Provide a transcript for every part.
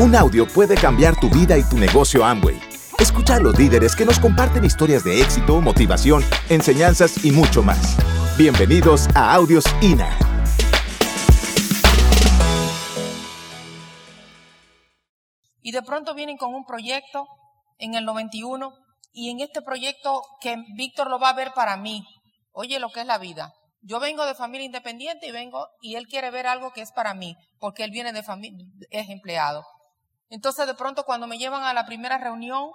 Un audio puede cambiar tu vida y tu negocio Amway. Escucha a los líderes que nos comparten historias de éxito, motivación, enseñanzas y mucho más. Bienvenidos a Audios INA. Y de pronto vienen con un proyecto en el 91 y en este proyecto que Víctor lo va a ver para mí. Oye, lo que es la vida. Yo vengo de familia independiente y vengo y él quiere ver algo que es para mí, porque él viene de familia, es empleado. Entonces de pronto cuando me llevan a la primera reunión,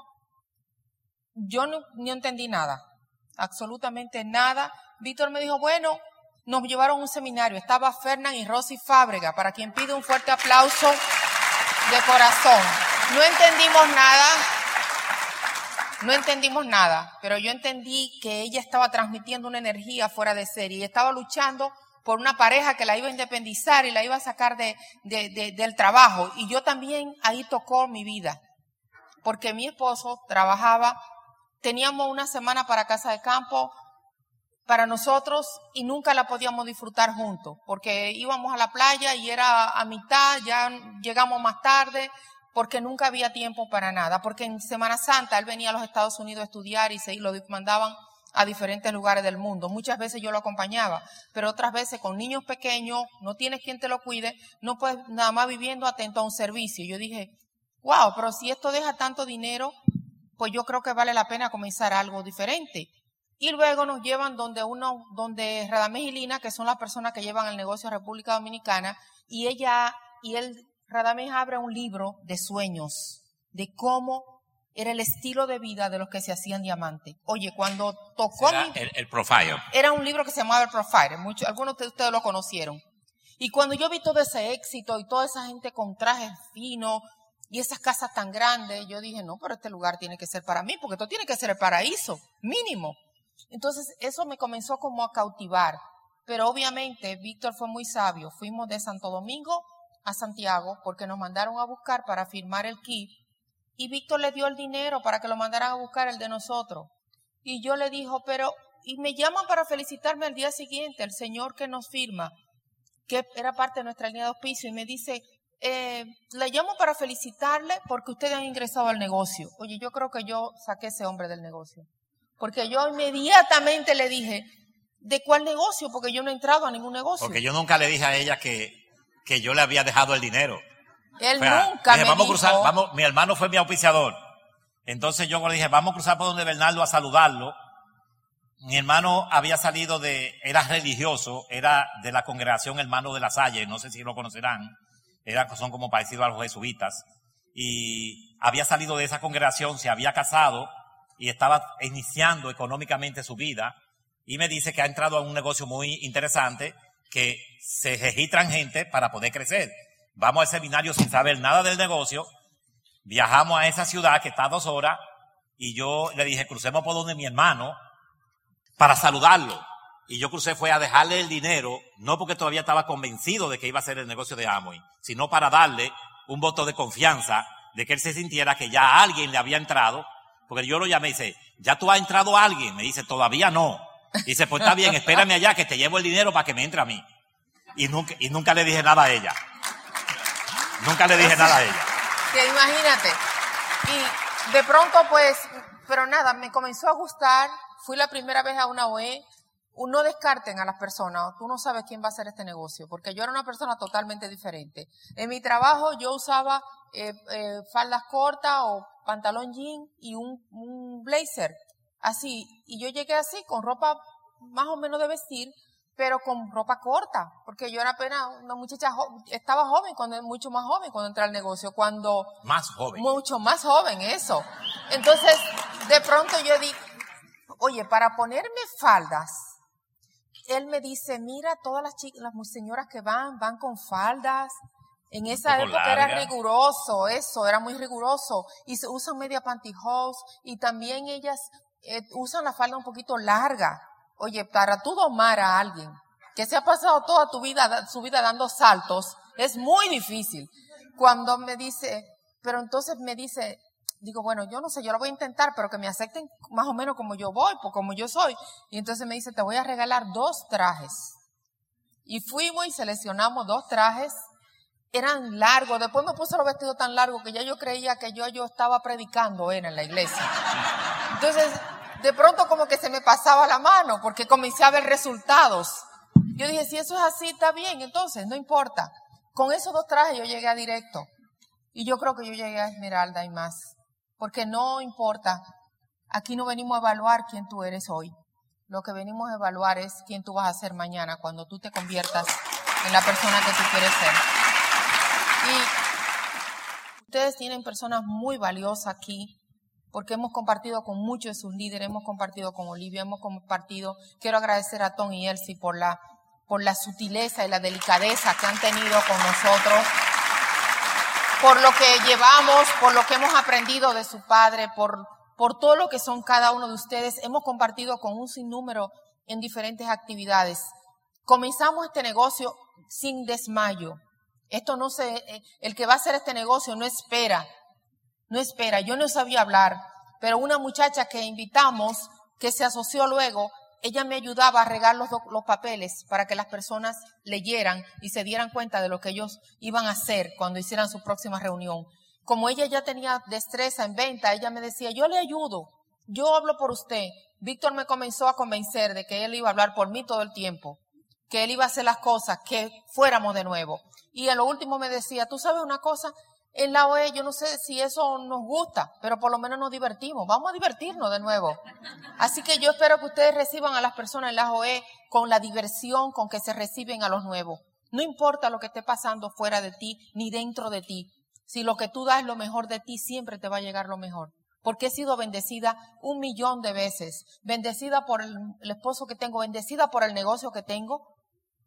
yo no, entendí nada, absolutamente nada. Víctor me dijo, bueno, nos llevaron a un seminario, estaba Fernán y Rosy Fábrega, para quien pide un fuerte aplauso de corazón. No entendimos nada, no entendimos nada, pero yo entendí que ella estaba transmitiendo una energía fuera de serie y estaba luchando por una pareja que la iba a independizar y la iba a sacar de, del trabajo. Y yo también ahí tocó mi vida, porque mi esposo trabajaba, teníamos una semana para casa de campo para nosotros y nunca la podíamos disfrutar juntos, porque íbamos a la playa y era a mitad, ya llegamos más tarde, porque nunca había tiempo para nada, porque en Semana Santa él venía a los Estados Unidos a estudiar y se lo mandaban a diferentes lugares del mundo. Muchas veces yo lo acompañaba, pero otras veces con niños pequeños, no tienes quien te lo cuide, no puedes nada más viviendo atento a un servicio. Yo dije, wow, pero si esto deja tanto dinero, pues yo creo que vale la pena comenzar algo diferente. Y luego nos llevan donde uno, donde Radamés y Lina, que son las personas que llevan el negocio a República Dominicana, y ella y él, Radamés abre un libro de sueños, de cómo era el estilo de vida de los que se hacían diamante. Oye, cuando tocó mi, el, el, Profile. Era un libro que se llamaba El Profile. Muchos, algunos de ustedes lo conocieron. Y cuando yo vi todo ese éxito y toda esa gente con trajes finos y esas casas tan grandes, yo dije, no, pero este lugar tiene que ser para mí, porque esto tiene que ser el paraíso, mínimo. Entonces, eso me comenzó como a cautivar. Pero obviamente, Víctor fue muy sabio. Fuimos de Santo Domingo a Santiago porque nos mandaron a buscar para firmar el kit y Víctor le dio el dinero para que lo mandaran a buscar el de nosotros. Y yo le dijo, pero, y me llaman para felicitarme al día siguiente, el señor que nos firma, que era parte de nuestra línea de auspicio, y me dice, eh, le llamo para felicitarle porque ustedes han ingresado al negocio. Oye, yo creo que yo saqué ese hombre del negocio. Porque yo inmediatamente le dije, ¿de cuál negocio? Porque yo no he entrado a ningún negocio. Porque yo nunca le dije a ella que, que yo le había dejado el dinero. Él nunca me vamos dijo. a cruzar, vamos, mi hermano fue mi auspiciador. Entonces yo le dije, vamos a cruzar por donde Bernardo a saludarlo. Mi hermano había salido de, era religioso, era de la congregación Hermano de la Salle, no sé si lo conocerán, era, son como parecidos a los jesuitas. Y había salido de esa congregación, se había casado y estaba iniciando económicamente su vida. Y me dice que ha entrado a un negocio muy interesante, que se registran gente para poder crecer. Vamos al seminario sin saber nada del negocio. Viajamos a esa ciudad que está a dos horas y yo le dije, crucemos por donde mi hermano para saludarlo. Y yo crucé fue a dejarle el dinero, no porque todavía estaba convencido de que iba a ser el negocio de Amway, sino para darle un voto de confianza de que él se sintiera que ya alguien le había entrado. Porque yo lo llamé y dice, ¿ya tú has entrado a alguien? Me dice, todavía no. Y dice, pues está bien, espérame allá que te llevo el dinero para que me entre a mí. Y nunca, y nunca le dije nada a ella. Nunca le dije nada a ella. Que imagínate. Y de pronto, pues, pero nada, me comenzó a gustar. Fui la primera vez a una OE. No descarten a las personas. Tú no sabes quién va a hacer este negocio. Porque yo era una persona totalmente diferente. En mi trabajo yo usaba eh, eh, faldas cortas o pantalón jean y un, un blazer. Así. Y yo llegué así, con ropa más o menos de vestir pero con ropa corta, porque yo era apenas una muchacha, estaba joven, cuando mucho más joven cuando entré al negocio, cuando... Más joven. Mucho más joven, eso. Entonces, de pronto yo di, oye, para ponerme faldas, él me dice, mira, todas las chicas, las señoras que van, van con faldas. En esa época era riguroso, eso, era muy riguroso. Y se usan media pantyhose y también ellas eh, usan la falda un poquito larga Oye, para tú domar a alguien que se ha pasado toda tu vida, su vida dando saltos, es muy difícil. Cuando me dice, pero entonces me dice, digo, bueno, yo no sé, yo lo voy a intentar, pero que me acepten más o menos como yo voy, pues como yo soy. Y entonces me dice, te voy a regalar dos trajes. Y fuimos y seleccionamos dos trajes eran largos. Después me puse los vestidos tan largos que ya yo creía que yo, yo estaba predicando en la iglesia. Entonces, de pronto como que se me pasaba la mano porque comencé a ver resultados. Yo dije, si eso es así, está bien, entonces, no importa. Con esos dos trajes yo llegué a directo. Y yo creo que yo llegué a Esmeralda y más. Porque no importa. Aquí no venimos a evaluar quién tú eres hoy. Lo que venimos a evaluar es quién tú vas a ser mañana cuando tú te conviertas en la persona que tú quieres ser. Y ustedes tienen personas muy valiosas aquí, porque hemos compartido con muchos de sus líderes, hemos compartido con Olivia, hemos compartido, quiero agradecer a Tom y Elsie por la, por la sutileza y la delicadeza que han tenido con nosotros, por lo que llevamos, por lo que hemos aprendido de su padre, por, por todo lo que son cada uno de ustedes. Hemos compartido con un sinnúmero en diferentes actividades. Comenzamos este negocio sin desmayo. Esto no se, eh, el que va a hacer este negocio no espera, no espera. Yo no sabía hablar, pero una muchacha que invitamos, que se asoció luego, ella me ayudaba a regar los, los, papeles para que las personas leyeran y se dieran cuenta de lo que ellos iban a hacer cuando hicieran su próxima reunión. Como ella ya tenía destreza en venta, ella me decía, yo le ayudo, yo hablo por usted. Víctor me comenzó a convencer de que él iba a hablar por mí todo el tiempo, que él iba a hacer las cosas, que fuéramos de nuevo. Y en lo último me decía, tú sabes una cosa, en la OE yo no sé si eso nos gusta, pero por lo menos nos divertimos. Vamos a divertirnos de nuevo. Así que yo espero que ustedes reciban a las personas en la OE con la diversión con que se reciben a los nuevos. No importa lo que esté pasando fuera de ti ni dentro de ti. Si lo que tú das es lo mejor de ti, siempre te va a llegar lo mejor. Porque he sido bendecida un millón de veces. Bendecida por el, el esposo que tengo, bendecida por el negocio que tengo,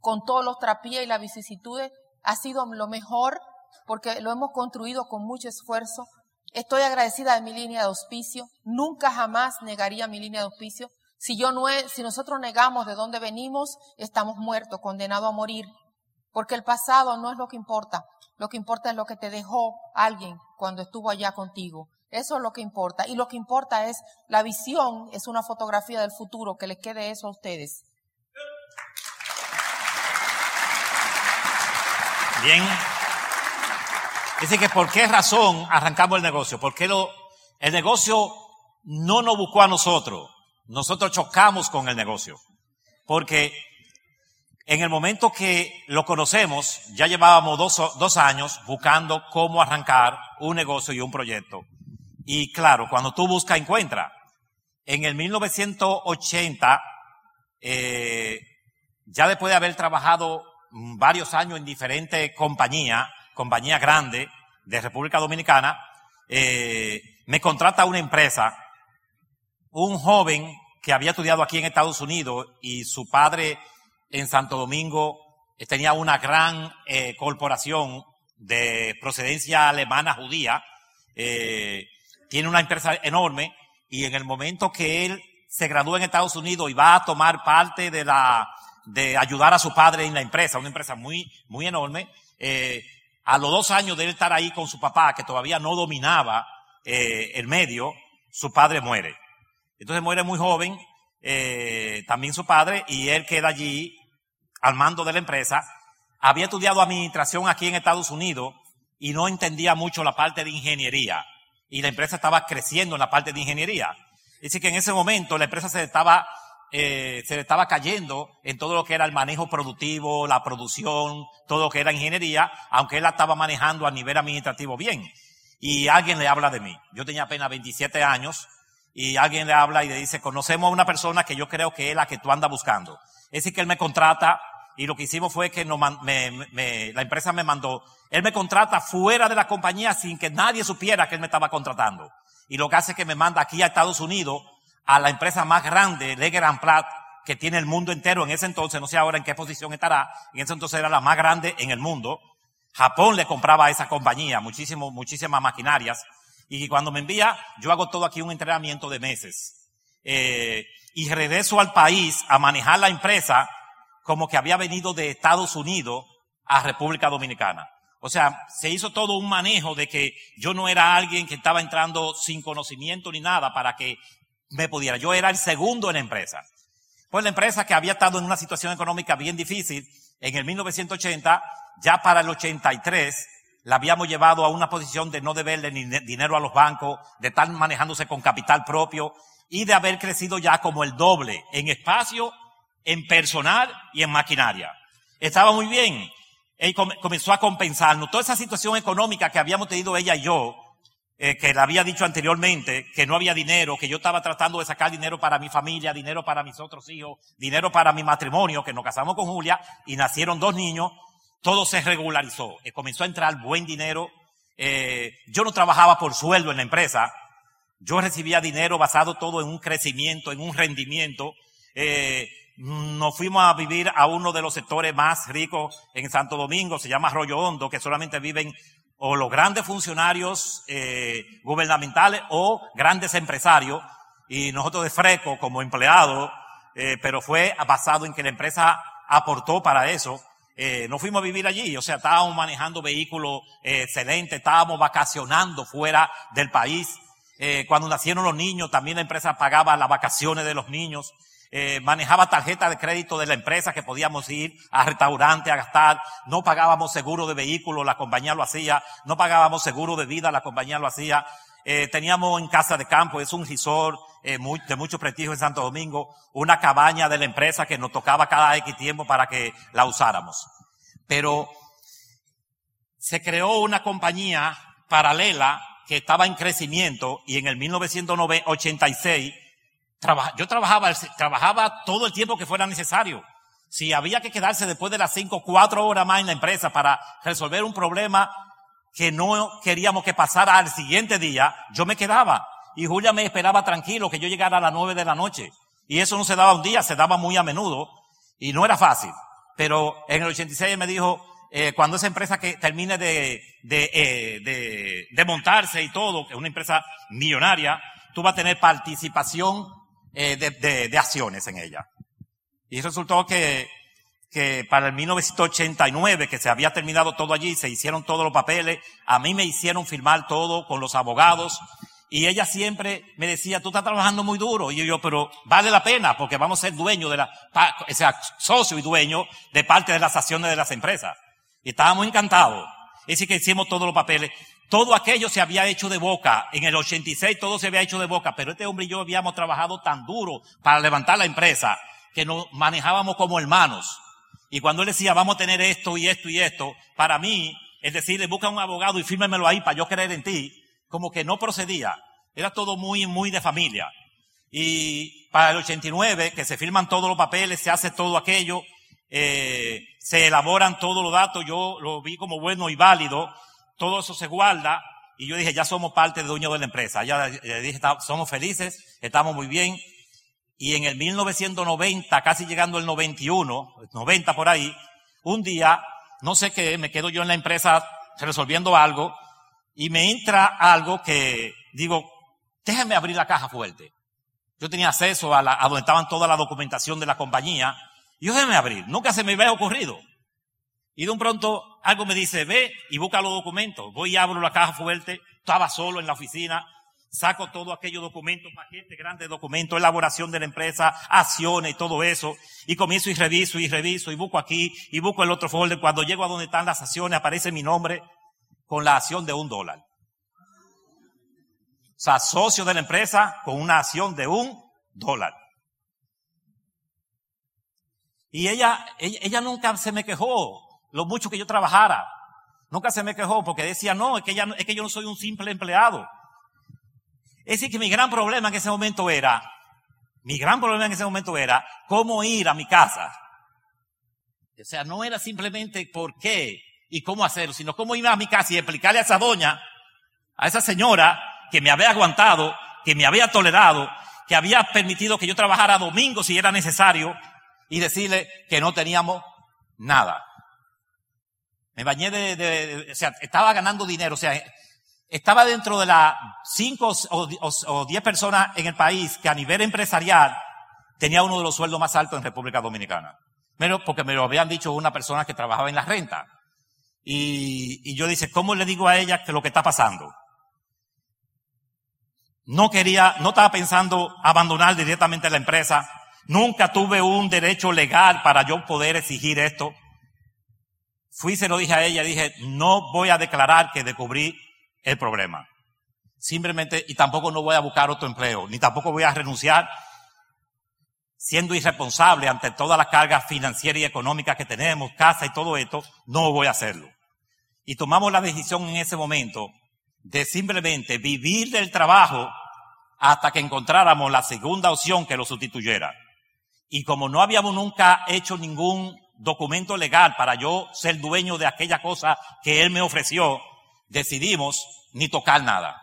con todos los trapías y las vicisitudes ha sido lo mejor porque lo hemos construido con mucho esfuerzo. Estoy agradecida de mi línea de auspicio. Nunca jamás negaría mi línea de auspicio. Si yo no si nosotros negamos de dónde venimos, estamos muertos, condenados a morir. Porque el pasado no es lo que importa. Lo que importa es lo que te dejó alguien cuando estuvo allá contigo. Eso es lo que importa. Y lo que importa es la visión, es una fotografía del futuro, que les quede eso a ustedes. Bien. Dice que por qué razón arrancamos el negocio. Porque lo, el negocio no nos buscó a nosotros. Nosotros chocamos con el negocio. Porque en el momento que lo conocemos, ya llevábamos dos, dos años buscando cómo arrancar un negocio y un proyecto. Y claro, cuando tú buscas, encuentra. En el 1980, eh, ya después de haber trabajado varios años en diferentes compañías, compañías grandes de República Dominicana, eh, me contrata una empresa, un joven que había estudiado aquí en Estados Unidos y su padre en Santo Domingo tenía una gran eh, corporación de procedencia alemana judía, eh, tiene una empresa enorme y en el momento que él se graduó en Estados Unidos y va a tomar parte de la de ayudar a su padre en la empresa, una empresa muy, muy enorme. Eh, a los dos años de él estar ahí con su papá, que todavía no dominaba eh, el medio, su padre muere. Entonces muere muy joven, eh, también su padre, y él queda allí al mando de la empresa. Había estudiado administración aquí en Estados Unidos y no entendía mucho la parte de ingeniería. Y la empresa estaba creciendo en la parte de ingeniería. Dice que en ese momento la empresa se estaba eh, se le estaba cayendo en todo lo que era el manejo productivo, la producción, todo lo que era ingeniería, aunque él la estaba manejando a nivel administrativo bien. Y alguien le habla de mí. Yo tenía apenas 27 años y alguien le habla y le dice, conocemos a una persona que yo creo que es la que tú andas buscando. Es decir, que él me contrata y lo que hicimos fue que no, me, la empresa me mandó, él me contrata fuera de la compañía sin que nadie supiera que él me estaba contratando. Y lo que hace es que me manda aquí a Estados Unidos a la empresa más grande, Legrand Platt, que tiene el mundo entero en ese entonces, no sé ahora en qué posición estará, en ese entonces era la más grande en el mundo. Japón le compraba a esa compañía muchísimo, muchísimas maquinarias. Y cuando me envía, yo hago todo aquí un entrenamiento de meses. Eh, y regreso al país a manejar la empresa como que había venido de Estados Unidos a República Dominicana. O sea, se hizo todo un manejo de que yo no era alguien que estaba entrando sin conocimiento ni nada para que me pudiera. Yo era el segundo en la empresa. Pues la empresa que había estado en una situación económica bien difícil, En el 1980, ya para el 83, la habíamos llevado a una posición de no deberle ni dinero a los bancos, de estar manejándose con capital propio y de haber crecido ya como el doble en espacio, en personal y en maquinaria. Estaba muy bien. Él comenzó a compensarnos. Toda esa situación económica que habíamos tenido ella y yo, eh, que le había dicho anteriormente, que no había dinero, que yo estaba tratando de sacar dinero para mi familia, dinero para mis otros hijos, dinero para mi matrimonio, que nos casamos con Julia y nacieron dos niños, todo se regularizó. Eh, comenzó a entrar buen dinero. Eh, yo no trabajaba por sueldo en la empresa. Yo recibía dinero basado todo en un crecimiento, en un rendimiento. Nos fuimos a vivir a uno de los sectores más ricos en Santo Domingo, se llama Arroyo Hondo, que solamente viven o los grandes funcionarios eh, gubernamentales o grandes empresarios, y nosotros de Freco como empleados, eh, pero fue basado en que la empresa aportó para eso. Eh, nos fuimos a vivir allí, o sea, estábamos manejando vehículos eh, excelentes, estábamos vacacionando fuera del país. Eh, cuando nacieron los niños, también la empresa pagaba las vacaciones de los niños. Eh, manejaba tarjeta de crédito de la empresa que podíamos ir a restaurante a gastar, no pagábamos seguro de vehículo, la compañía lo hacía, no pagábamos seguro de vida, la compañía lo hacía. Eh, teníamos en casa de campo, es un resort eh, muy, de mucho prestigio en Santo Domingo, una cabaña de la empresa que nos tocaba cada X tiempo para que la usáramos. Pero se creó una compañía paralela que estaba en crecimiento y en el 1986 yo trabajaba, trabajaba todo el tiempo que fuera necesario. Si había que quedarse después de las cinco, cuatro horas más en la empresa para resolver un problema que no queríamos que pasara al siguiente día, yo me quedaba. Y Julia me esperaba tranquilo que yo llegara a las nueve de la noche. Y eso no se daba un día, se daba muy a menudo. Y no era fácil. Pero en el 86 me dijo, eh, cuando esa empresa que termine de, de, eh, de, de montarse y todo, que es una empresa millonaria, tú vas a tener participación eh, de, de, de, acciones en ella. Y resultó que, que para el 1989, que se había terminado todo allí, se hicieron todos los papeles, a mí me hicieron firmar todo con los abogados, y ella siempre me decía, tú estás trabajando muy duro. Y yo, pero vale la pena porque vamos a ser dueños de la, o sea, socio y dueño de parte de las acciones de las empresas. Y estábamos encantados. Decir, que hicimos todos los papeles. Todo aquello se había hecho de boca. En el 86 todo se había hecho de boca, pero este hombre y yo habíamos trabajado tan duro para levantar la empresa que nos manejábamos como hermanos. Y cuando él decía, vamos a tener esto y esto y esto, para mí, es decir, busca un abogado y fírmemelo ahí para yo creer en ti, como que no procedía. Era todo muy, muy de familia. Y para el 89, que se firman todos los papeles, se hace todo aquello, eh, se elaboran todos los datos, yo lo vi como bueno y válido, todo eso se guarda y yo dije, ya somos parte de dueño de la empresa. Ya le dije, somos felices, estamos muy bien. Y en el 1990, casi llegando el 91, 90 por ahí, un día, no sé qué, me quedo yo en la empresa resolviendo algo y me entra algo que digo, déjame abrir la caja fuerte. Yo tenía acceso a, la, a donde estaban toda la documentación de la compañía. Y yo déjame abrir. Nunca se me había ocurrido. Y de un pronto algo me dice, ve y busca los documentos. Voy y abro la caja fuerte. Estaba solo en la oficina. Saco todos aquellos documentos, paquetes grandes documentos, elaboración de la empresa, acciones y todo eso. Y comienzo y reviso y reviso y busco aquí y busco el otro folder. Cuando llego a donde están las acciones aparece mi nombre con la acción de un dólar. O sea, socio de la empresa con una acción de un dólar. Y ella, ella nunca se me quejó lo mucho que yo trabajara. Nunca se me quejó porque decía, no, es que, ella, es que yo no soy un simple empleado. Es decir, que mi gran problema en ese momento era, mi gran problema en ese momento era cómo ir a mi casa. O sea, no era simplemente por qué y cómo hacerlo, sino cómo ir a mi casa y explicarle a esa doña, a esa señora que me había aguantado, que me había tolerado, que había permitido que yo trabajara domingo si era necesario y decirle que no teníamos nada. Me bañé de, de, o sea, estaba ganando dinero, o sea, estaba dentro de las cinco o, diez personas en el país que a nivel empresarial tenía uno de los sueldos más altos en República Dominicana. Pero porque me lo habían dicho una persona que trabajaba en la renta. Y, y yo dice, ¿cómo le digo a ella que lo que está pasando? No quería, no estaba pensando abandonar directamente la empresa. Nunca tuve un derecho legal para yo poder exigir esto. Fui y se lo dije a ella, dije, no voy a declarar que descubrí el problema. Simplemente, y tampoco no voy a buscar otro empleo, ni tampoco voy a renunciar siendo irresponsable ante todas las cargas financieras y económicas que tenemos, casa y todo esto, no voy a hacerlo. Y tomamos la decisión en ese momento de simplemente vivir del trabajo hasta que encontráramos la segunda opción que lo sustituyera. Y como no habíamos nunca hecho ningún documento legal para yo ser dueño de aquella cosa que él me ofreció, decidimos ni tocar nada.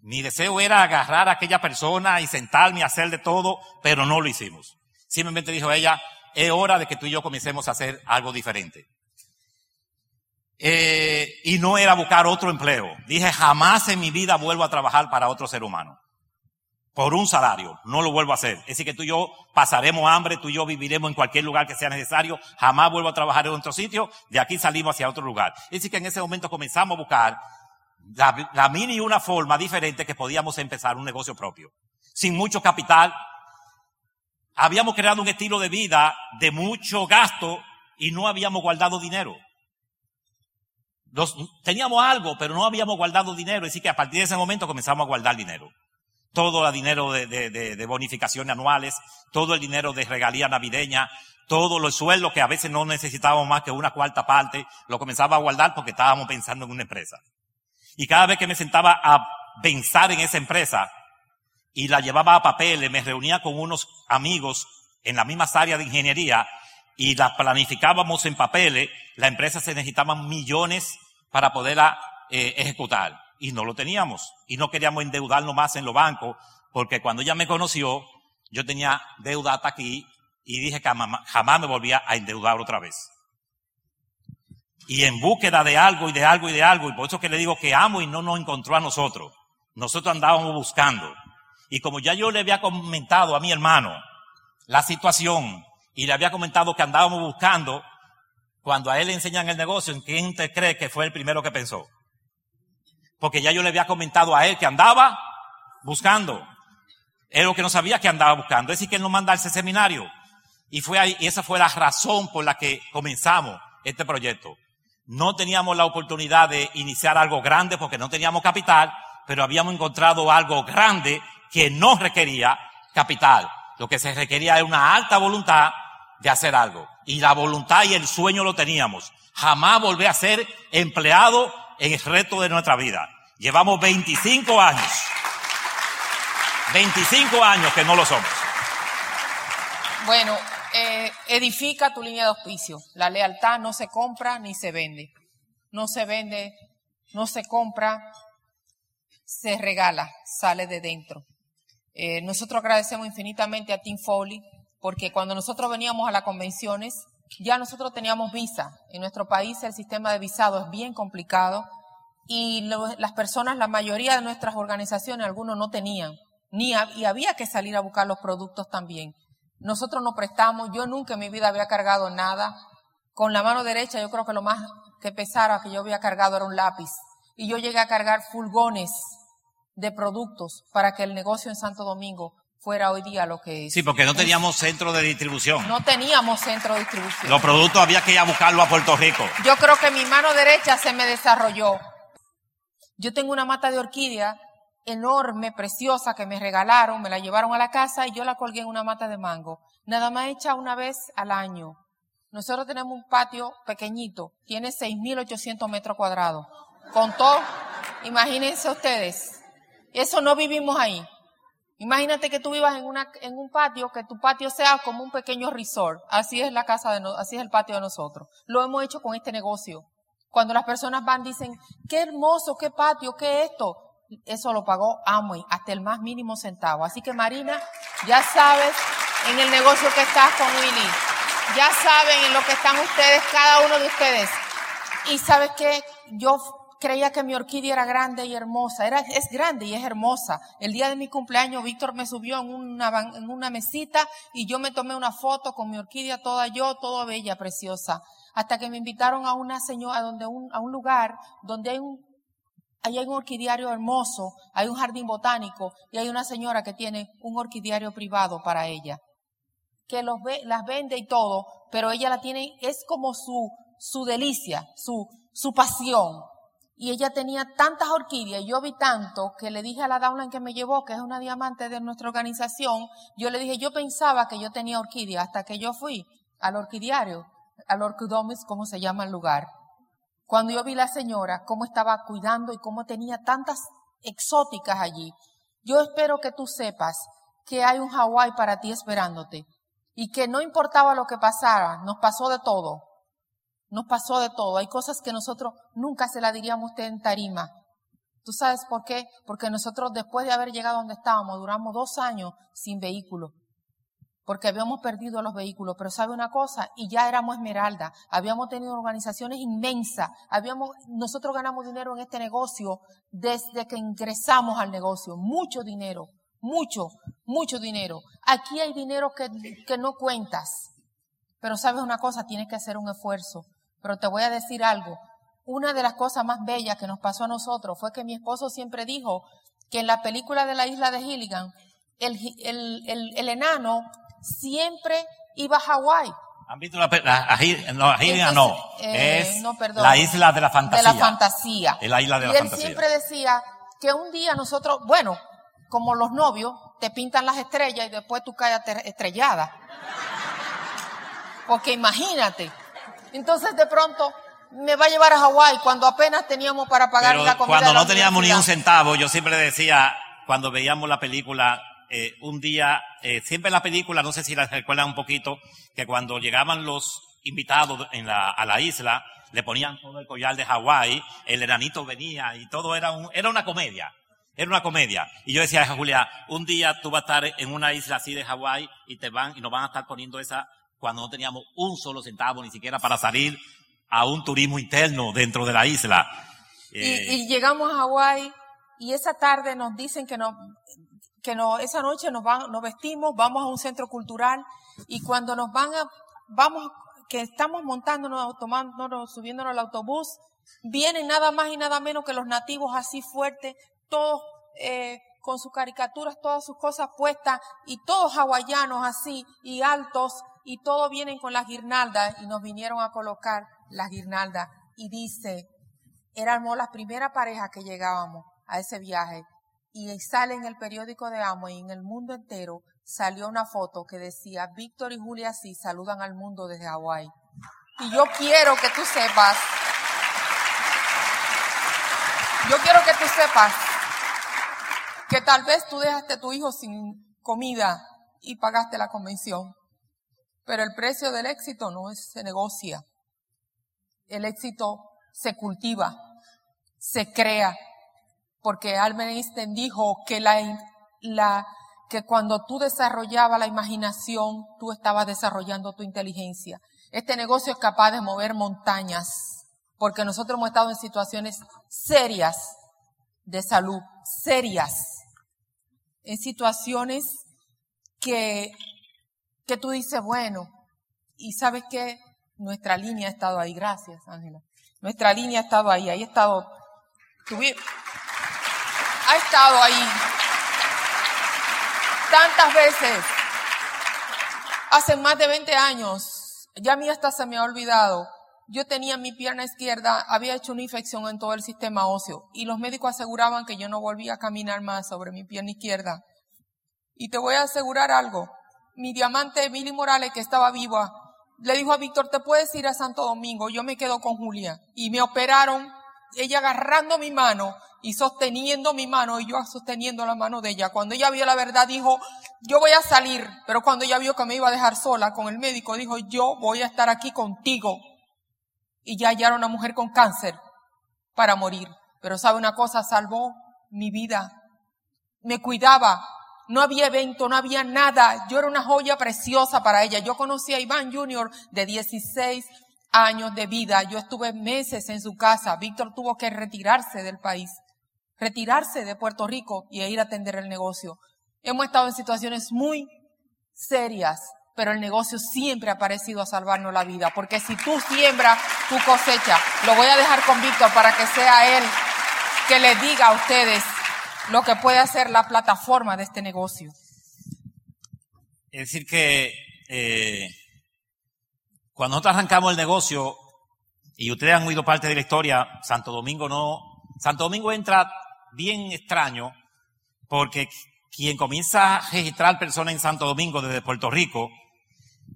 Mi deseo era agarrar a aquella persona y sentarme y hacer de todo, pero no lo hicimos. Simplemente dijo ella, es hora de que tú y yo comencemos a hacer algo diferente. Eh, y no era buscar otro empleo. Dije, jamás en mi vida vuelvo a trabajar para otro ser humano. Por un salario. No lo vuelvo a hacer. Es decir, que tú y yo pasaremos hambre, tú y yo viviremos en cualquier lugar que sea necesario. Jamás vuelvo a trabajar en otro sitio. De aquí salimos hacia otro lugar. Es decir, que en ese momento comenzamos a buscar la, la mini una forma diferente que podíamos empezar un negocio propio. Sin mucho capital. Habíamos creado un estilo de vida de mucho gasto y no habíamos guardado dinero. teníamos algo, pero no habíamos guardado dinero. Así que a partir de ese momento comenzamos a guardar dinero. Todo el dinero de, de, de, de bonificaciones anuales, todo el dinero de regalía navideña, todos los sueldos que a veces no necesitábamos más que una cuarta parte, lo comenzaba a guardar porque estábamos pensando en una empresa. Y cada vez que me sentaba a pensar en esa empresa y la llevaba a papeles, me reunía con unos amigos en la misma área de ingeniería y la planificábamos en papeles, la empresa se necesitaban millones para poderla eh, ejecutar. Y no lo teníamos. Y no queríamos endeudarnos más en los bancos, porque cuando ella me conoció, yo tenía deuda hasta aquí y dije que jamás me volvía a endeudar otra vez y en búsqueda de algo y de algo y de algo. Y por eso que le digo que amo y no nos encontró a nosotros. Nosotros andábamos buscando. Y como ya yo le había comentado a mi hermano la situación y le había comentado que andábamos buscando, cuando a él le enseñan el negocio, ¿en quién te cree que fue el primero que pensó? Porque ya yo le había comentado a él que andaba buscando. Él lo que no sabía que andaba buscando. Es decir, que él no manda a ese seminario. Y fue ahí, y esa fue la razón por la que comenzamos este proyecto. No teníamos la oportunidad de iniciar algo grande porque no teníamos capital, pero habíamos encontrado algo grande que no requería capital. Lo que se requería era una alta voluntad de hacer algo. Y la voluntad y el sueño lo teníamos. Jamás volver a ser empleado en el resto de nuestra vida. Llevamos 25 años. 25 años que no lo somos. Bueno, eh, edifica tu línea de auspicio. La lealtad no se compra ni se vende. No se vende, no se compra, se regala, sale de dentro. Eh, nosotros agradecemos infinitamente a Tim Foley porque cuando nosotros veníamos a las convenciones, ya nosotros teníamos visa. En nuestro país el sistema de visado es bien complicado y las personas, la mayoría de nuestras organizaciones, algunos no tenían, ni y había que salir a buscar los productos también. Nosotros nos prestamos, yo nunca en mi vida había cargado nada. Con la mano derecha yo creo que lo más que pesara que yo había cargado era un lápiz. Y yo llegué a cargar fulgones de productos para que el negocio en Santo Domingo fuera hoy día lo que es. Sí, porque no teníamos centro de distribución. No teníamos centro de distribución. Los productos había que ir a buscarlo a Puerto Rico. Yo creo que mi mano derecha se me desarrolló. Yo tengo una mata de orquídea enorme, preciosa que me regalaron, me la llevaron a la casa y yo la colgué en una mata de mango. Nada más hecha una vez al año. Nosotros tenemos un patio pequeñito, tiene 6.800 metros cuadrados. Con todo, imagínense ustedes, eso no vivimos ahí. Imagínate que tú vivas en, una, en un patio, que tu patio sea como un pequeño resort. Así es la casa de así es el patio de nosotros. Lo hemos hecho con este negocio. Cuando las personas van, dicen, qué hermoso, qué patio, qué esto eso lo pagó Amway hasta el más mínimo centavo. Así que Marina, ya sabes en el negocio que estás con Willy. Ya saben en lo que están ustedes, cada uno de ustedes. Y sabes que yo creía que mi orquídea era grande y hermosa. Era, es grande y es hermosa. El día de mi cumpleaños, Víctor me subió en una, en una mesita y yo me tomé una foto con mi orquídea toda yo, toda bella, preciosa. Hasta que me invitaron a una señora, donde un, a un lugar donde hay un Ahí hay un orquidiario hermoso, hay un jardín botánico y hay una señora que tiene un orquidiario privado para ella. que los ve, las vende y todo, pero ella la tiene, es como su, su delicia, su, su pasión. Y ella tenía tantas orquídeas, yo vi tanto que le dije a la downline que me llevó, que es una diamante de nuestra organización, yo le dije, yo pensaba que yo tenía orquídeas hasta que yo fui al orquidiario, al orquidomis, como se llama el lugar. Cuando yo vi la señora, cómo estaba cuidando y cómo tenía tantas exóticas allí. Yo espero que tú sepas que hay un Hawái para ti esperándote y que no importaba lo que pasara, nos pasó de todo. Nos pasó de todo. Hay cosas que nosotros nunca se la diríamos a usted en tarima. ¿Tú sabes por qué? Porque nosotros después de haber llegado donde estábamos, duramos dos años sin vehículo porque habíamos perdido los vehículos, pero sabe una cosa, y ya éramos Esmeralda, habíamos tenido organizaciones inmensas, habíamos, nosotros ganamos dinero en este negocio desde que ingresamos al negocio, mucho dinero, mucho, mucho dinero. Aquí hay dinero que, que no cuentas, pero sabes una cosa, tienes que hacer un esfuerzo. Pero te voy a decir algo, una de las cosas más bellas que nos pasó a nosotros fue que mi esposo siempre dijo que en la película de la isla de Gilligan, el, el, el, el enano siempre iba a Hawái. ¿Han visto la, la, no, Gilligan no, eh, es no, perdón. la isla de la fantasía. De la fantasía. Es la isla de y la él fantasía. siempre decía que un día nosotros, bueno, como los novios, te pintan las estrellas y después tú caes estrellada. Porque imagínate. Entonces de pronto me va a llevar a Hawái cuando apenas teníamos para pagar Pero la comida. cuando no teníamos ni un centavo, yo siempre decía, cuando veíamos la película, eh, un día, eh, siempre en la película, no sé si la recuerdan un poquito, que cuando llegaban los invitados en la, a la isla, le ponían todo el collar de Hawái, el enanito venía y todo era un, era una comedia. Era una comedia. Y yo decía a Julia, un día tú vas a estar en una isla así de Hawái y te van, y nos van a estar poniendo esa cuando no teníamos un solo centavo ni siquiera para salir a un turismo interno dentro de la isla. Y, Eh, y llegamos a Hawái y esa tarde nos dicen que no, que no, esa noche nos van, nos vestimos, vamos a un centro cultural y cuando nos van a, vamos, que estamos montándonos, tomándonos, subiéndonos al autobús, vienen nada más y nada menos que los nativos así fuertes, todos eh, con sus caricaturas, todas sus cosas puestas y todos hawaianos así y altos y todos vienen con las guirnaldas y nos vinieron a colocar las guirnaldas y dice, éramos la primera pareja que llegábamos a ese viaje. Y sale en el periódico de Amo y en el mundo entero salió una foto que decía Víctor y Julia sí saludan al mundo desde Hawái. Y yo quiero que tú sepas, yo quiero que tú sepas que tal vez tú dejaste a tu hijo sin comida y pagaste la convención, pero el precio del éxito no se negocia. El éxito se cultiva, se crea, porque Albert Einstein dijo que la, la, que cuando tú desarrollabas la imaginación, tú estabas desarrollando tu inteligencia. Este negocio es capaz de mover montañas, porque nosotros hemos estado en situaciones serias de salud, serias, en situaciones que, que tú dices, bueno, y sabes que nuestra línea ha estado ahí, gracias Ángela, nuestra línea ha estado ahí, ahí ha estado, tuvi- ha estado ahí tantas veces, hace más de 20 años, ya a mí hasta se me ha olvidado, yo tenía mi pierna izquierda, había hecho una infección en todo el sistema óseo y los médicos aseguraban que yo no volvía a caminar más sobre mi pierna izquierda. Y te voy a asegurar algo, mi diamante Emily Morales, que estaba viva, le dijo a Víctor, te puedes ir a Santo Domingo, yo me quedo con Julia. Y me operaron, ella agarrando mi mano y sosteniendo mi mano y yo sosteniendo la mano de ella. Cuando ella vio la verdad dijo, yo voy a salir, pero cuando ella vio que me iba a dejar sola con el médico, dijo, yo voy a estar aquí contigo. Y ya ya era una mujer con cáncer para morir. Pero sabe una cosa, salvó mi vida. Me cuidaba. No había evento, no había nada. Yo era una joya preciosa para ella. Yo conocí a Iván Jr. de 16 años de vida. Yo estuve meses en su casa. Víctor tuvo que retirarse del país, retirarse de Puerto Rico y ir a atender el negocio. Hemos estado en situaciones muy serias, pero el negocio siempre ha parecido a salvarnos la vida, porque si tú siembras tu cosecha, lo voy a dejar con Víctor para que sea él que le diga a ustedes lo que puede hacer la plataforma de este negocio. Es decir, que eh, cuando nosotros arrancamos el negocio, y ustedes han oído parte de la historia, Santo Domingo no, Santo Domingo entra bien extraño, porque quien comienza a registrar personas en Santo Domingo desde Puerto Rico,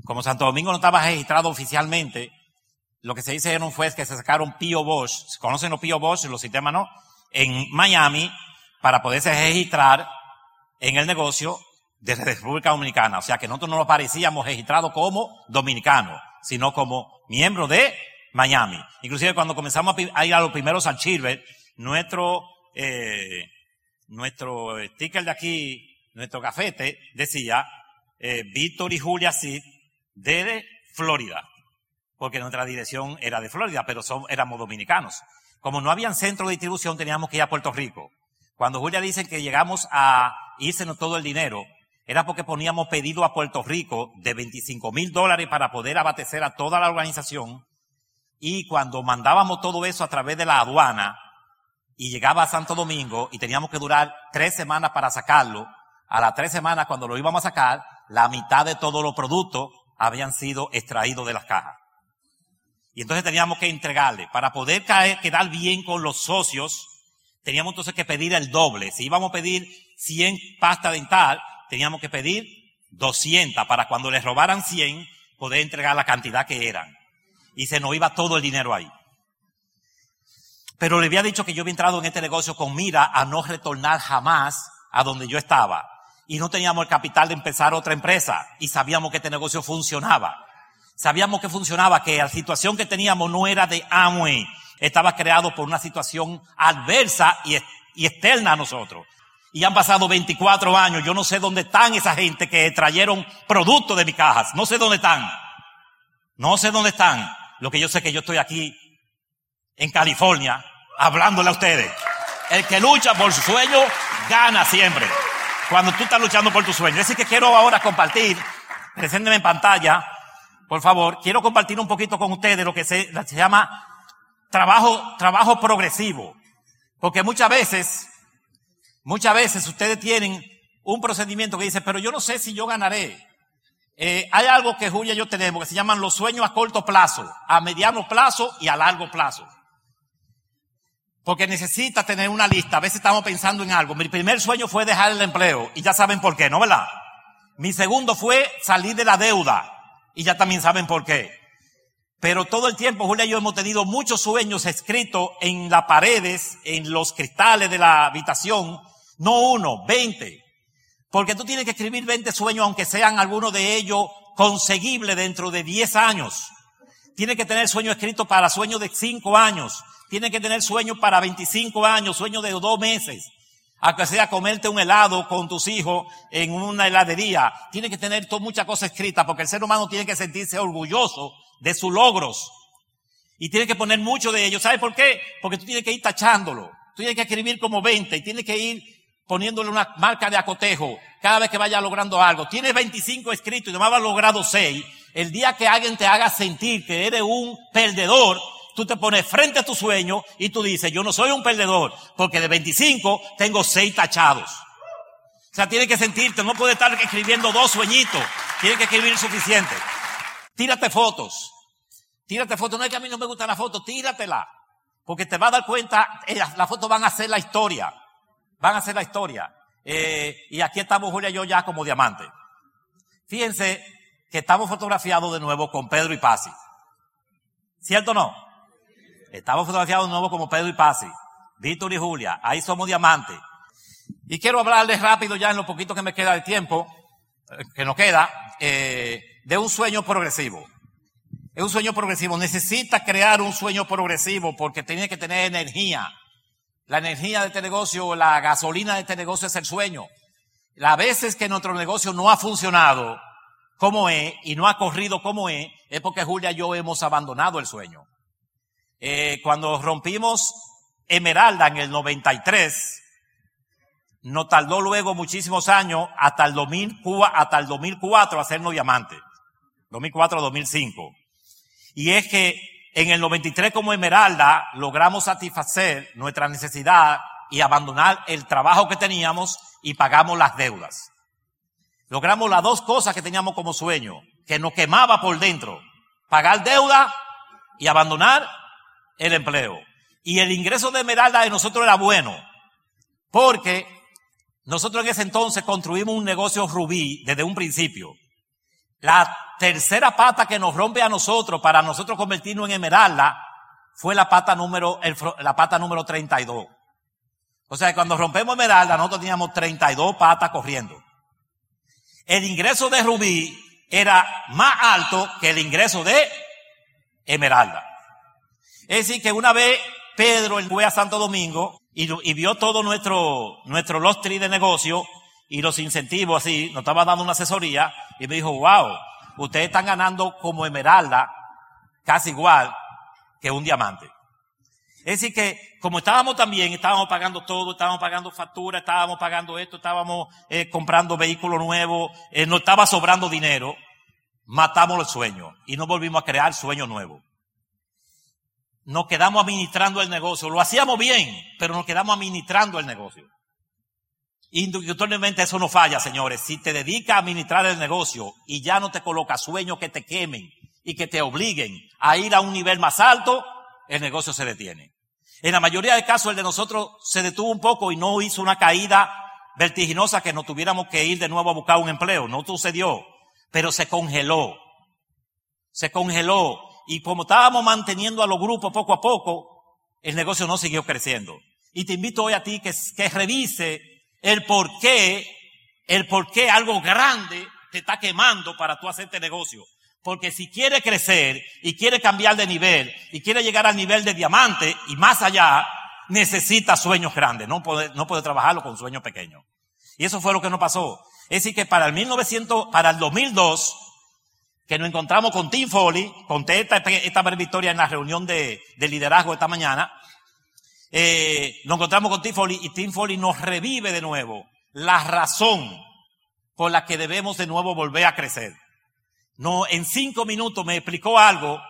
como Santo Domingo no estaba registrado oficialmente, lo que se dice en un fue que se sacaron Pio Bosch, conocen los Pio Bosch, los sistemas no, en Miami, para poderse registrar en el negocio de República Dominicana. O sea que nosotros no nos parecíamos registrados como dominicanos, sino como miembros de Miami. Inclusive cuando comenzamos a ir a los primeros archivos, nuestro, eh, nuestro sticker de aquí, nuestro cafete, decía eh, Víctor y Julia Cid de Florida. Porque nuestra dirección era de Florida, pero éramos dominicanos. Como no había centro de distribución, teníamos que ir a Puerto Rico. Cuando Julia dice que llegamos a irsenos todo el dinero, era porque poníamos pedido a Puerto Rico de 25 mil dólares para poder abastecer a toda la organización. Y cuando mandábamos todo eso a través de la aduana y llegaba a Santo Domingo y teníamos que durar tres semanas para sacarlo, a las tres semanas cuando lo íbamos a sacar, la mitad de todos los productos habían sido extraídos de las cajas. Y entonces teníamos que entregarle. Para poder caer, quedar bien con los socios, teníamos entonces que pedir el doble. Si íbamos a pedir 100 pasta dental, teníamos que pedir 200 para cuando les robaran 100, poder entregar la cantidad que eran. Y se nos iba todo el dinero ahí. Pero le había dicho que yo había entrado en este negocio con mira a no retornar jamás a donde yo estaba. Y no teníamos el capital de empezar otra empresa. Y sabíamos que este negocio funcionaba. Sabíamos que funcionaba, que la situación que teníamos no era de Amway. Estaba creado por una situación adversa y, y externa a nosotros. Y han pasado 24 años. Yo no sé dónde están esa gente que trajeron productos de mis cajas. No sé dónde están. No sé dónde están. Lo que yo sé que yo estoy aquí en California hablándole a ustedes. El que lucha por su sueño gana siempre. Cuando tú estás luchando por tu sueño. Es decir, que quiero ahora compartir, presénteme en pantalla, por favor, quiero compartir un poquito con ustedes lo que se llama trabajo, trabajo progresivo. Porque muchas veces Muchas veces ustedes tienen un procedimiento que dice, pero yo no sé si yo ganaré. Eh, hay algo que Julia y yo tenemos que se llaman los sueños a corto plazo, a mediano plazo y a largo plazo. Porque necesita tener una lista. A veces estamos pensando en algo. Mi primer sueño fue dejar el empleo y ya saben por qué, ¿no verdad? Mi segundo fue salir de la deuda y ya también saben por qué. Pero todo el tiempo Julia y yo hemos tenido muchos sueños escritos en las paredes, en los cristales de la habitación, no uno, veinte. Porque tú tienes que escribir veinte sueños, aunque sean algunos de ellos conseguibles dentro de diez años. Tienes que tener sueños escritos para sueños de cinco años. Tienes que tener sueños para veinticinco años, sueños de dos meses. Aunque sea comerte un helado con tus hijos en una heladería. Tienes que tener muchas cosas escritas porque el ser humano tiene que sentirse orgulloso de sus logros. Y tiene que poner mucho de ellos. ¿Sabes por qué? Porque tú tienes que ir tachándolo. Tú tienes que escribir como 20 y tienes que ir poniéndole una marca de acotejo cada vez que vaya logrando algo. Tienes 25 escritos y nomás has logrado 6. El día que alguien te haga sentir que eres un perdedor, tú te pones frente a tu sueño y tú dices, yo no soy un perdedor, porque de 25 tengo 6 tachados. O sea, tienes que sentirte, no puedes estar escribiendo dos sueñitos, tienes que escribir suficiente. Tírate fotos. Tírate fotos. No es que a mí no me gusta la foto, tíratela. Porque te vas a dar cuenta, las fotos van a ser la historia van a ser la historia. Eh, y aquí estamos Julia y yo ya como diamante. Fíjense que estamos fotografiados de nuevo con Pedro y Pasi. ¿Cierto o no? Estamos fotografiados de nuevo como Pedro y Pasi. Víctor y Julia. Ahí somos diamantes. Y quiero hablarles rápido ya en lo poquito que me queda de tiempo, eh, que nos queda, eh, de un sueño progresivo. Es un sueño progresivo. Necesita crear un sueño progresivo porque tiene que tener energía. La energía de este negocio, la gasolina de este negocio es el sueño. Las veces que nuestro negocio no ha funcionado como es y no ha corrido como es, es porque Julia y yo hemos abandonado el sueño. Eh, cuando rompimos Emeralda en el 93, nos tardó luego muchísimos años hasta el, 2004, hasta el 2004 hacernos diamante. 2004-2005. Y es que en el 93 como Esmeralda logramos satisfacer nuestra necesidad y abandonar el trabajo que teníamos y pagamos las deudas. Logramos las dos cosas que teníamos como sueño. que nos quemaba por dentro. Pagar deuda y abandonar el empleo. Y el ingreso de Esmeralda de nosotros era bueno, porque nosotros en ese entonces construimos un negocio rubí desde un principio. La tercera pata que nos rompe a nosotros para nosotros convertirnos en Esmeralda fue la pata número, la pata número 32. O sea, cuando rompemos Esmeralda, nosotros teníamos 32 patas corriendo. El ingreso de Rubí era más alto que el ingreso de Esmeralda. Es decir, que una vez Pedro fue a Santo Domingo y, y vio todo nuestro, nuestro lost de negocio y los incentivos así, nos estaba dando una asesoría y me dijo, wow, ustedes están ganando como Esmeralda casi igual que un diamante. Es decir, que como estábamos también, estábamos pagando todo, estábamos pagando factura, estábamos pagando esto, estábamos eh, comprando vehículos nuevos, eh, no estaba sobrando dinero, matamos el sueño y no volvimos a crear sueño nuevo. Nos quedamos administrando el negocio, lo hacíamos bien, pero nos quedamos administrando el negocio. Indudablemente eso no falla, señores. Si te dedicas a administrar el negocio y ya no te coloca sueños que te quemen y que te obliguen a ir a un nivel más alto, el negocio se detiene. En la mayoría de casos el de nosotros se detuvo un poco y no hizo una caída vertiginosa que no tuviéramos que ir de nuevo a buscar un empleo. No sucedió, pero se congeló. Se congeló. Y como estábamos manteniendo a los grupos poco a poco, el negocio no siguió creciendo. Y te invito hoy a ti que, que revise el por qué, el por qué algo grande te está quemando para tú hacerte negocio. Porque si quiere crecer y quiere cambiar de nivel y quiere llegar al nivel de diamante y más allá, necesita sueños grandes. No puede, no puede trabajarlo con sueños pequeños. Y eso fue lo que nos pasó. Es decir, que para el 1900, para el 2002, que nos encontramos con Tim Foley, conté esta, esta victoria en la reunión de, de liderazgo esta mañana, eh, nos encontramos con Tim Foley y Tim Foley nos revive de nuevo la razón por la que debemos de nuevo volver a crecer. No, en cinco minutos me explicó algo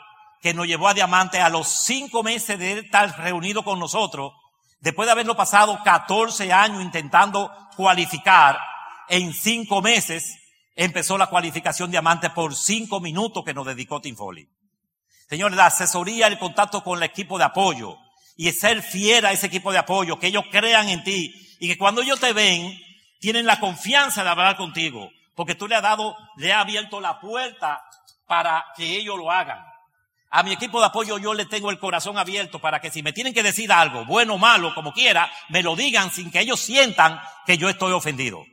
que nos llevó a Diamante a los cinco meses de estar reunido con nosotros, después de haberlo pasado 14 años intentando cualificar, en cinco meses empezó la cualificación Diamante por cinco minutos que nos dedicó Tim Foley. Señores, la asesoría, el contacto con el equipo de apoyo y ser fiel a ese equipo de apoyo, que ellos crean en ti y que cuando ellos te ven, tienen la confianza de hablar contigo. Porque tú le has dado, le has abierto la puerta para que ellos lo hagan. A mi equipo de apoyo yo le tengo el corazón abierto para que si me tienen que decir algo, bueno o malo, como quiera, me lo digan sin que ellos sientan que yo estoy ofendido.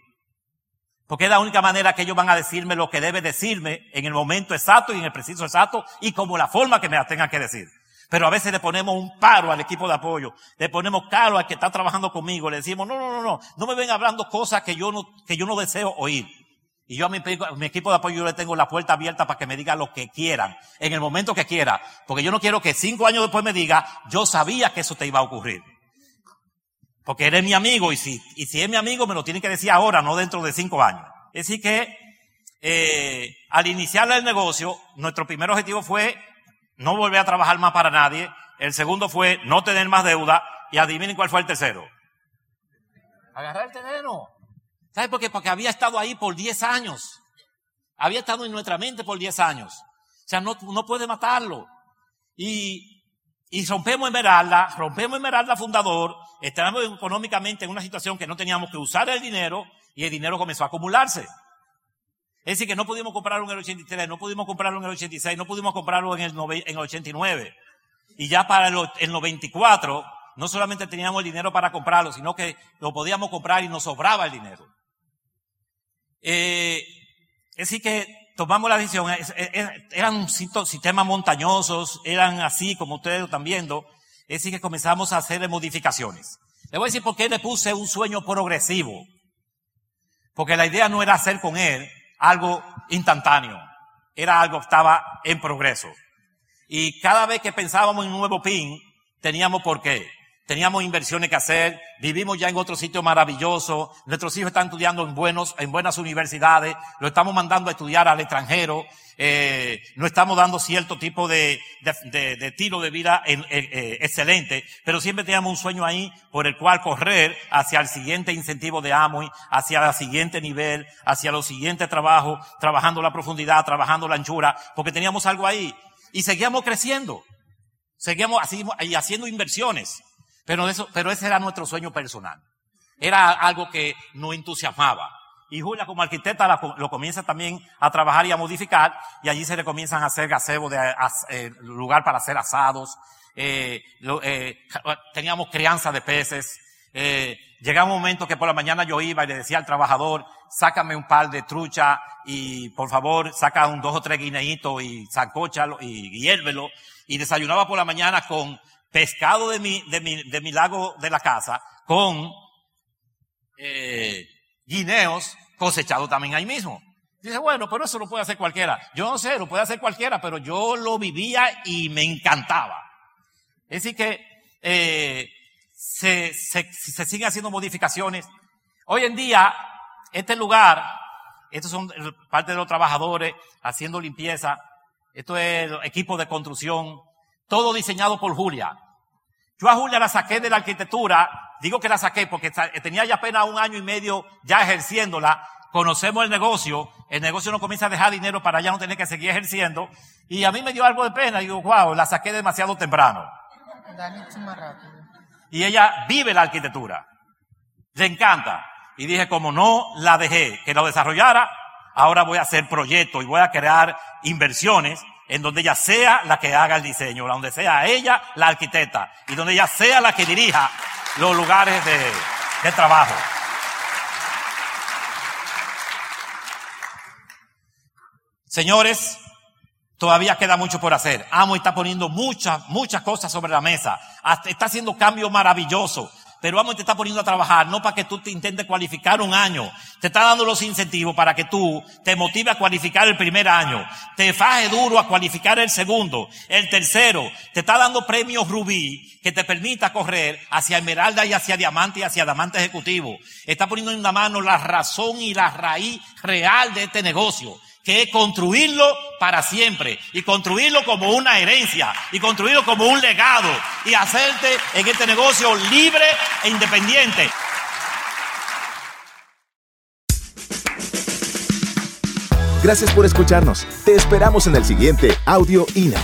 Porque es la única manera que ellos van a decirme lo que debe decirme en el momento exacto y en el preciso exacto y como la forma que me la tengan que decir. Pero a veces le ponemos un paro al equipo de apoyo, le ponemos caro al que está trabajando conmigo, le decimos, no, no, no, no, no me ven hablando cosas que yo no, que yo no deseo oír. Y yo a mi, equipo de apoyo yo le tengo la puerta abierta para que me diga lo que quieran, en el momento que quiera. Porque yo no quiero que cinco años después me diga, yo sabía que eso te iba a ocurrir. Porque eres mi amigo y si, y si es mi amigo me lo tiene que decir ahora, no dentro de cinco años. Decir que, eh, al iniciar el negocio, nuestro primer objetivo fue no volver a trabajar más para nadie. El segundo fue no tener más deuda. Y adivinen cuál fue el tercero. Agarrar el terreno. ¿Sabe por qué? Porque había estado ahí por 10 años. Había estado en nuestra mente por 10 años. O sea, no, no puede matarlo. Y, y rompemos Esmeralda, rompemos Esmeralda fundador, estábamos económicamente en una situación que no teníamos que usar el dinero y el dinero comenzó a acumularse. Es decir, que no pudimos comprarlo en el 83, no pudimos comprarlo en el 86, no pudimos comprarlo en el, en el 89. Y ya para el, el 94, no solamente teníamos el dinero para comprarlo, sino que lo podíamos comprar y nos sobraba el dinero. Eh, es decir que tomamos la decisión, eran sistemas montañosos, eran así como ustedes lo están viendo, es decir que comenzamos a hacer modificaciones. Le voy a decir por qué le puse un sueño progresivo. Porque la idea no era hacer con él algo instantáneo, era algo que estaba en progreso. Y cada vez que pensábamos en un nuevo PIN, teníamos por qué. Teníamos inversiones que hacer, vivimos ya en otro sitio maravilloso, nuestros hijos están estudiando en buenos, en buenas universidades, lo estamos mandando a estudiar al extranjero, eh, no estamos dando cierto tipo de, de, de, tiro de vida en, eh, excelente, pero siempre teníamos un sueño ahí por el cual correr hacia el siguiente incentivo de Amway, hacia el siguiente nivel, hacia los siguientes trabajos, trabajando la profundidad, trabajando la anchura, porque teníamos algo ahí. Y seguíamos creciendo. Seguíamos así, y haciendo inversiones. Pero eso, pero ese era nuestro sueño personal. Era algo que nos entusiasmaba. Y Julia como arquitecta lo comienza también a trabajar y a modificar y allí se le comienzan a hacer gazebo de eh, lugar para hacer asados. Eh, eh, teníamos crianza de peces. Llegaba un momento que por la mañana yo iba y le decía al trabajador, sácame un par de trucha y por favor saca un dos o tres guineitos y sancóchalo y hiérvelo. Y desayunaba por la mañana con pescado de mi, de mi, de mi lago de la casa, con eh, guineos cosechados también ahí mismo. Dice, bueno, pero eso lo puede hacer cualquiera. Yo no sé, lo puede hacer cualquiera, pero yo lo vivía y me encantaba. Es decir que eh, se, se, siguen haciendo modificaciones. Hoy en día, este lugar, estos son parte de los trabajadores haciendo limpieza, esto es equipo de construcción, todo diseñado por Julia. Yo a Julia la saqué de la arquitectura, digo que la saqué porque tenía ya apenas un año y medio ya ejerciéndola, conocemos el negocio, el negocio no comienza a dejar dinero para ya no tener que seguir ejerciendo, y a mí me dio algo de pena, y digo, wow, la saqué demasiado temprano. Y ella vive la arquitectura, le encanta, y dije, como no la dejé que lo desarrollara, ahora voy a hacer proyectos y voy a crear inversiones en donde ella sea la que haga el diseño, donde sea ella la arquitecta y donde ella sea la que dirija los lugares de, trabajo. Señores, todavía queda mucho por hacer. Amo está poniendo muchas, muchas cosas sobre la mesa. está haciendo cambios maravillosos pero vamos, te está poniendo a trabajar, no para que tú te intentes cualificar un año. Te está dando los incentivos para que tú te motive a cualificar el primer año. Te faje duro a cualificar el segundo, el tercero. Te está dando premios Rubí que te permita correr hacia Esmeralda y hacia Diamante y hacia Diamante Ejecutivo. Está poniendo en la mano la razón y la raíz real de este negocio que es construirlo para siempre y construirlo como una herencia y construirlo como un legado y hacerte en este negocio libre e independiente. Gracias por escucharnos. Te esperamos en el siguiente Audio INA.